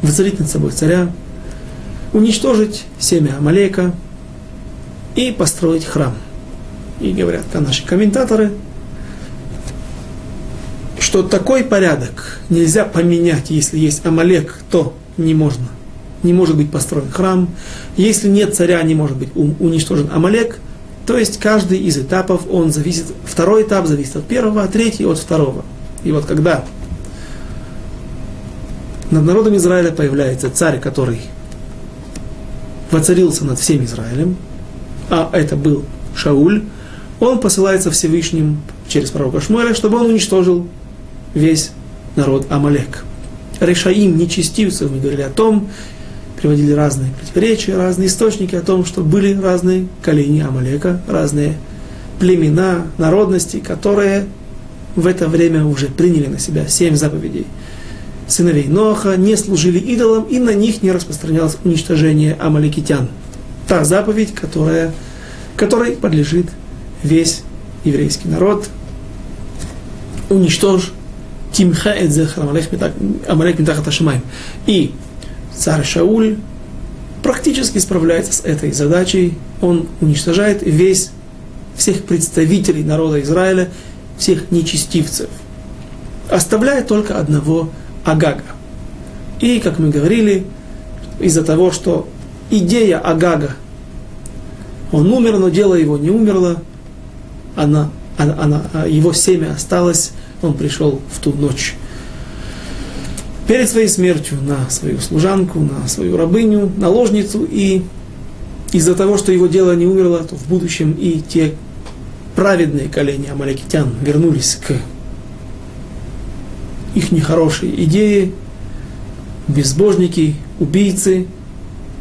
воцарить над собой царя, уничтожить семя Амалека и построить храм. И говорят наши комментаторы, что такой порядок нельзя поменять, если есть Амалек, то не можно. Не может быть построен храм. Если нет царя, не может быть уничтожен Амалек. То есть каждый из этапов, он зависит, второй этап зависит от первого, а третий от второго. И вот когда над народом Израиля появляется царь, который воцарился над всем Израилем, а это был Шауль, он посылается Всевышним через пророка Шмуэля, чтобы он уничтожил весь народ Амалек. Решаим, нечестивцев, мы говорили о том, приводили разные противоречия, разные источники о том, что были разные колени Амалека, разные племена, народности, которые в это время уже приняли на себя семь заповедей сыновей Ноха, не служили идолам, и на них не распространялось уничтожение амаликитян. Та заповедь, которая, которой подлежит весь еврейский народ. Уничтожь Тимха Эдзехар Амалек Митахат Ашамаем. И царь Шауль практически справляется с этой задачей. Он уничтожает весь, всех представителей народа Израиля, всех нечестивцев. Оставляя только одного Агага. И, как мы говорили, из-за того, что идея Агага, он умер, но дело его не умерло, она, она, его семя осталось, он пришел в ту ночь перед своей смертью на свою служанку, на свою рабыню, наложницу, и из-за того, что его дело не умерло, то в будущем и те праведные колени амаликитян вернулись к их нехорошие идеи, безбожники, убийцы.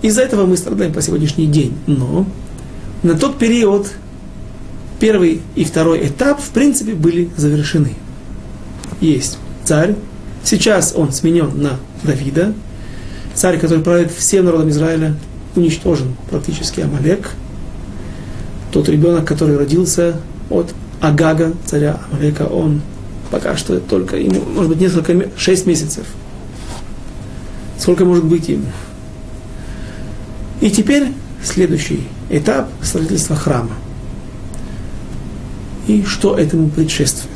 Из-за этого мы страдаем по сегодняшний день. Но на тот период первый и второй этап, в принципе, были завершены. Есть царь, сейчас он сменен на Давида, царь, который правит всем народом Израиля, уничтожен практически Амалек, тот ребенок, который родился от Агага, царя Амалека, он пока что только ему, может быть, несколько, шесть месяцев. Сколько может быть ему? И теперь следующий этап строительства храма. И что этому предшествует?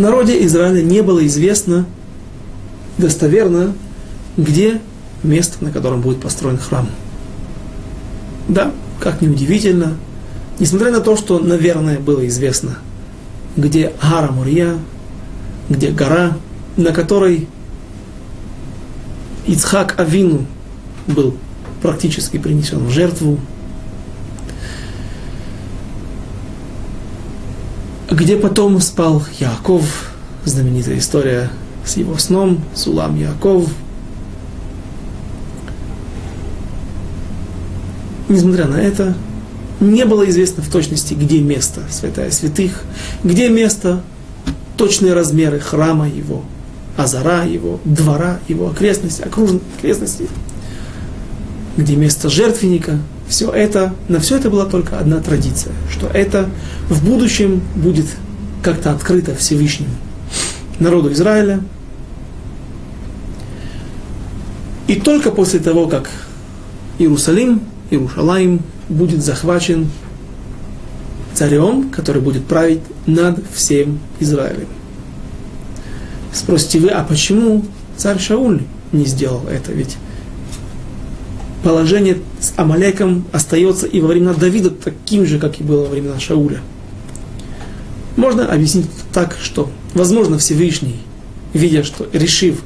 Народе Израиля не было известно достоверно, где место, на котором будет построен храм. Да, как неудивительно, несмотря на то, что, наверное, было известно, где Гара Мурья, где гора, на которой Ицхак Авину был практически принесен в жертву, где потом спал Яков, знаменитая история с его сном, Сулам Яков. Несмотря на это, не было известно в точности, где место святая святых, где место, точные размеры храма его, азара его, двора его, окрестности, окружные окрестности, где место жертвенника – все это, на все это была только одна традиция, что это в будущем будет как-то открыто Всевышним народу Израиля. И только после того, как Иерусалим, Иерушалаим будет захвачен царем, который будет править над всем Израилем. Спросите вы, а почему царь Шауль не сделал это? Ведь положение с Амалеком остается и во времена Давида таким же, как и было во времена Шауля. Можно объяснить так, что, возможно, Всевышний, видя, что решив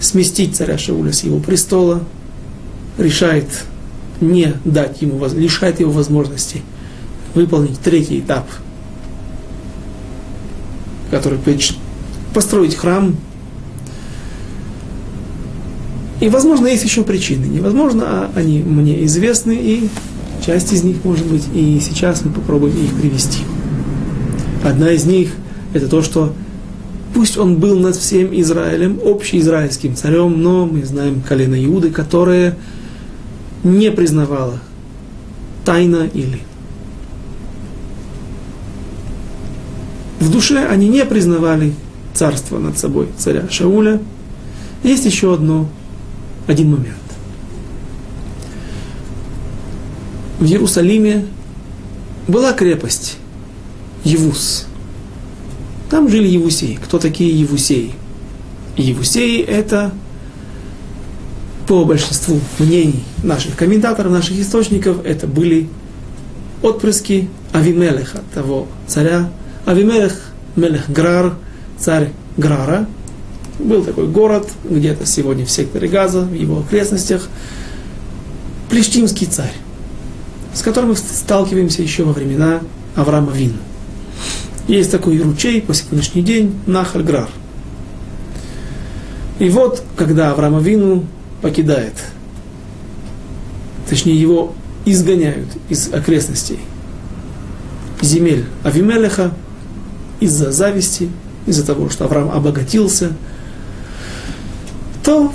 сместить царя Шауля с его престола, решает не дать ему, лишать его возможности выполнить третий этап, который построить храм. И, возможно, есть еще причины. Невозможно, а они мне известны, и часть из них, может быть, и сейчас мы попробуем их привести. Одна из них – это то, что пусть он был над всем Израилем, общеизраильским царем, но мы знаем колено Иуды, которое не признавало тайно или в душе они не признавали царство над собой царя Шауля. Есть еще одно, один момент. В Иерусалиме была крепость Евус. Там жили Евусеи. Кто такие Евусеи? Евусеи это по большинству мнений наших комментаторов, наших источников, это были отпрыски Авимелеха, того царя. Авимелех, Мелех Грар, царь Грара. Был такой город, где-то сегодня в секторе Газа, в его окрестностях. Плештимский царь, с которым мы сталкиваемся еще во времена Авраама Вину. Есть такой ручей по сегодняшний день, Нахаль Грар. И вот, когда Авраама Вину покидает, точнее его изгоняют из окрестностей земель Авимелеха из-за зависти, из-за того, что Авраам обогатился, то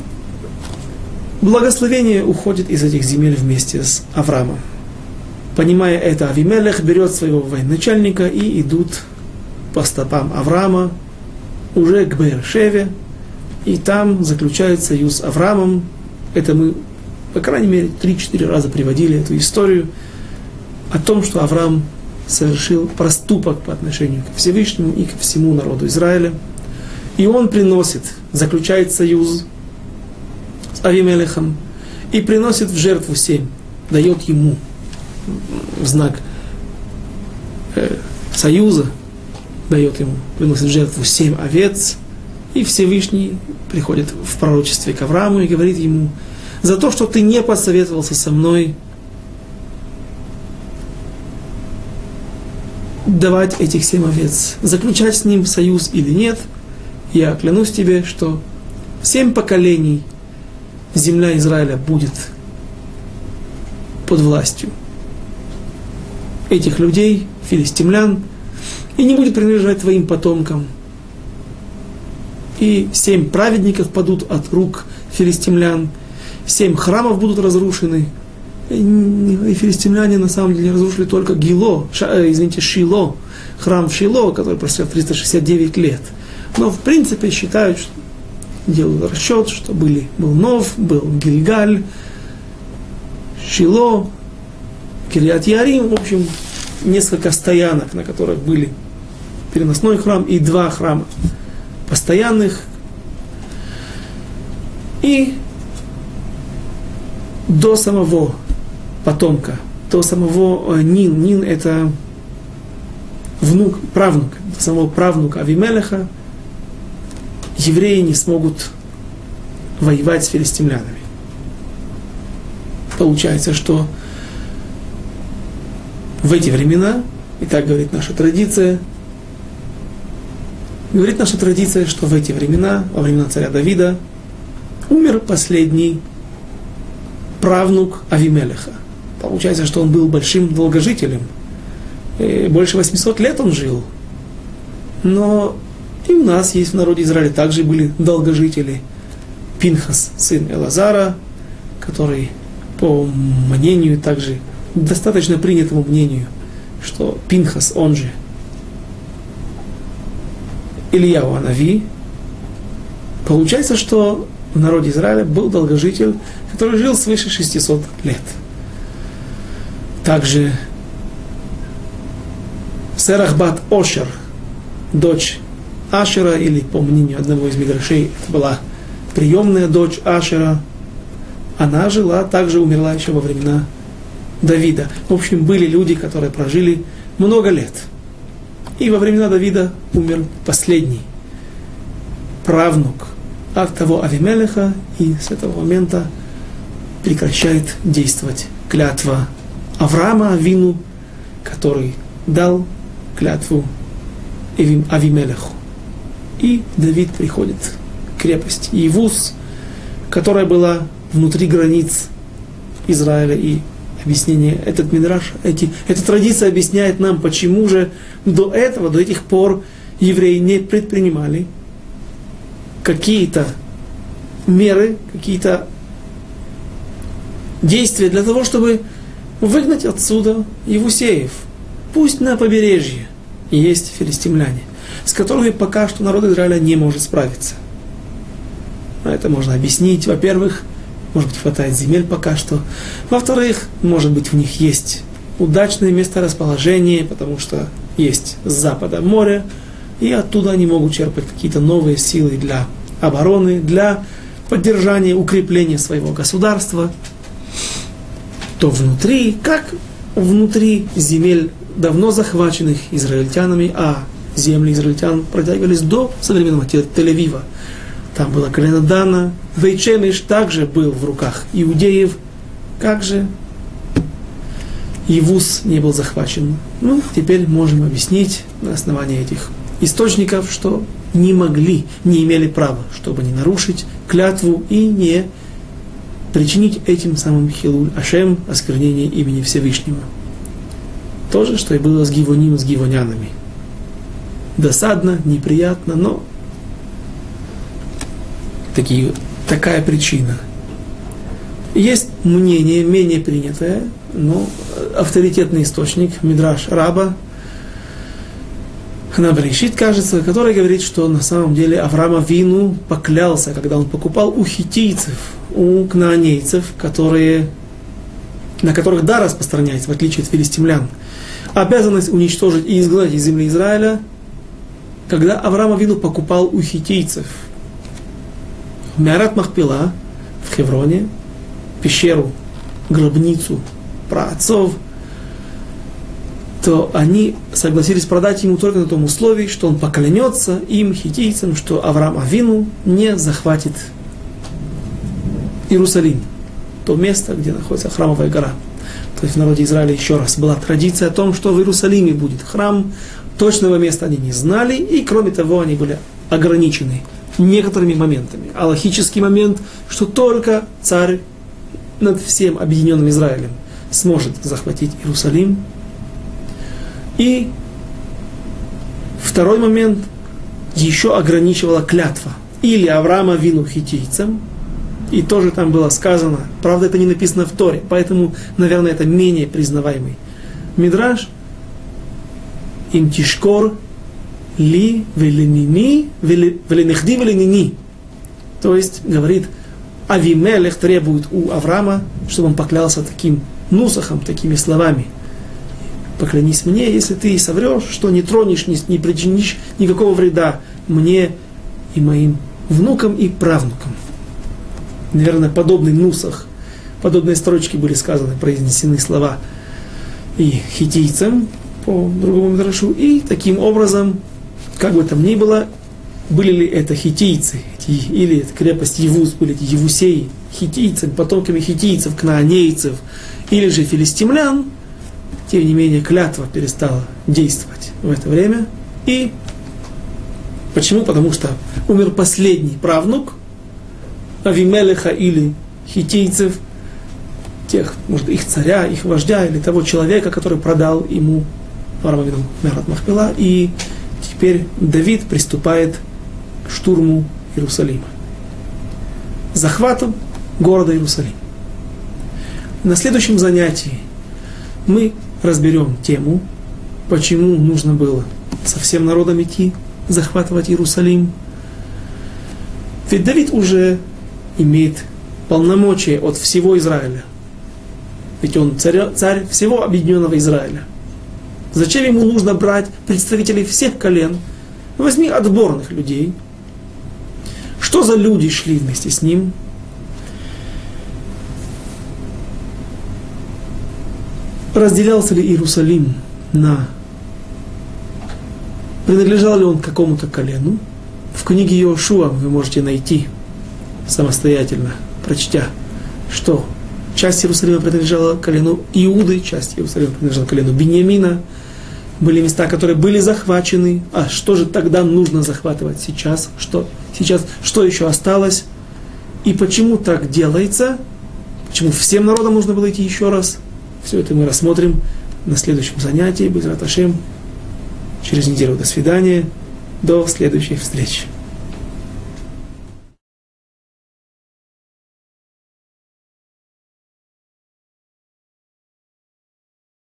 благословение уходит из этих земель вместе с Авраамом. Понимая это, Авимелех берет своего военачальника и идут по стопам Авраама уже к Бершеве, и там заключает союз с Авраамом. Это мы, по крайней мере, 3-4 раза приводили эту историю о том, что Авраам совершил проступок по отношению к Всевышнему и ко всему народу Израиля. И он приносит, заключает союз с Авимелехом и приносит в жертву семь, дает ему знак э, союза, дает ему, приносит в жертву семь овец, и Всевышний приходит в пророчестве к Аврааму и говорит ему, за то, что ты не посоветовался со мной, давать этих семь овец, заключать с ним союз или нет, я клянусь тебе, что семь поколений земля Израиля будет под властью этих людей, филистимлян, и не будет принадлежать твоим потомкам. И семь праведников падут от рук филистимлян, семь храмов будут разрушены, и филистимляне на самом деле разрушили только Гило, э, извините, Шило, храм в Шило, который просидел 369 лет. Но в принципе считают, что делают расчет, что были, был Нов, был Гильгаль, Шило, Кириат Ярим, в общем, несколько стоянок, на которых были переносной храм и два храма постоянных. И до самого потомка, то самого э, Нин. Нин это внук, правнук, самого правнука Авимелеха, евреи не смогут воевать с филистимлянами. Получается, что в эти времена, и так говорит наша традиция, говорит наша традиция, что в эти времена, во времена царя Давида, умер последний правнук Авимелеха – Получается, что он был большим долгожителем. И больше 800 лет он жил. Но и у нас есть в народе Израиля также были долгожители. Пинхас, сын Элазара, который, по мнению также, достаточно принятому мнению, что Пинхас, он же Илья Анави, получается, что в народе Израиля был долгожитель, который жил свыше 600 лет. Также Серахбат Ошер, дочь Ашера, или по мнению одного из мидрашей, это была приемная дочь Ашера, она жила, также умерла еще во времена Давида. В общем, были люди, которые прожили много лет. И во времена Давида умер последний правнук от того Авимелеха, и с этого момента прекращает действовать клятва Авраама Авину, который дал клятву Авимелеху. И Давид приходит к крепости Ивус, которая была внутри границ Израиля и объяснение, этот мидраж, эти, эта традиция объясняет нам, почему же до этого, до этих пор евреи не предпринимали какие-то меры, какие-то действия для того, чтобы выгнать отсюда Евусеев. Пусть на побережье есть филистимляне, с которыми пока что народ Израиля не может справиться. Это можно объяснить, во-первых, может быть, хватает земель пока что. Во-вторых, может быть, в них есть удачное месторасположение, потому что есть с запада море, и оттуда они могут черпать какие-то новые силы для обороны, для поддержания, укрепления своего государства. То внутри, как внутри земель давно захваченных израильтянами, а земли израильтян протягивались до современного Тель-Авива. Там было колено Дана, Вейчемиш также был в руках иудеев. Как же Евус не был захвачен? Ну, теперь можем объяснить на основании этих источников, что не могли, не имели права, чтобы не нарушить клятву и не причинить этим самым Хилуль Ашем осквернение имени Всевышнего. То же, что и было с Гивоним, с Гивонянами. Досадно, неприятно, но такие, такая причина. Есть мнение, менее принятое, но авторитетный источник, Мидраш Раба, Ханабришит, кажется, который говорит, что на самом деле Авраама Вину поклялся, когда он покупал у хитийцев, у кнаанейцев, которые, на которых да распространяется, в отличие от филистимлян, обязанность уничтожить и изгнать из земли Израиля, когда Авраама Вину покупал у хитийцев – Мярат Махпила в Хевроне, пещеру, гробницу праотцов, то они согласились продать ему только на том условии, что он поклянется им, хитийцам, что Авраам Авину не захватит Иерусалим, то место, где находится храмовая гора. То есть в народе Израиля еще раз была традиция о том, что в Иерусалиме будет храм, точного места они не знали, и кроме того они были ограничены некоторыми моментами. Аллахический момент, что только царь над всем объединенным Израилем сможет захватить Иерусалим. И второй момент еще ограничивала клятва. Или Авраама вину хитийцам, и тоже там было сказано, правда это не написано в Торе, поэтому, наверное, это менее признаваемый. Мидраж, им тишкор ли велинини, велинехди велинини. То есть, говорит, Авимелех требует у Авраама, чтобы он поклялся таким нусахом, такими словами. Поклянись мне, если ты соврешь, что не тронешь, не, не причинишь никакого вреда мне и моим внукам и правнукам. Наверное, подобный нусах, подобные строчки были сказаны, произнесены слова и хитийцам по другому мидрашу, и таким образом как бы там ни было, были ли это хитийцы, или это крепость Евус, были эти Евусеи, хитийцы, потомками хитийцев, кнаанейцев, или же филистимлян, тем не менее клятва перестала действовать в это время. И почему? Потому что умер последний правнук Авимелеха или хитийцев, тех, может, их царя, их вождя или того человека, который продал ему Варамавиду Мерат Махпила, и Теперь Давид приступает к штурму Иерусалима. Захватом города Иерусалим. На следующем занятии мы разберем тему, почему нужно было со всем народом идти, захватывать Иерусалим. Ведь Давид уже имеет полномочия от всего Израиля. Ведь он царь, царь всего объединенного Израиля – Зачем ему нужно брать представителей всех колен? Возьми отборных людей. Что за люди шли вместе с ним? Разделялся ли Иерусалим на... Принадлежал ли он какому-то колену? В книге Иошуа вы можете найти самостоятельно, прочтя, что часть Иерусалима принадлежала колену Иуды, часть Иерусалима принадлежала колену Беньямина. Были места, которые были захвачены. А что же тогда нужно захватывать сейчас? Что сейчас? Что еще осталось? И почему так делается? Почему всем народам нужно было идти еще раз? Все это мы рассмотрим на следующем занятии. Без Раташем. Через неделю. До свидания. До следующей встречи.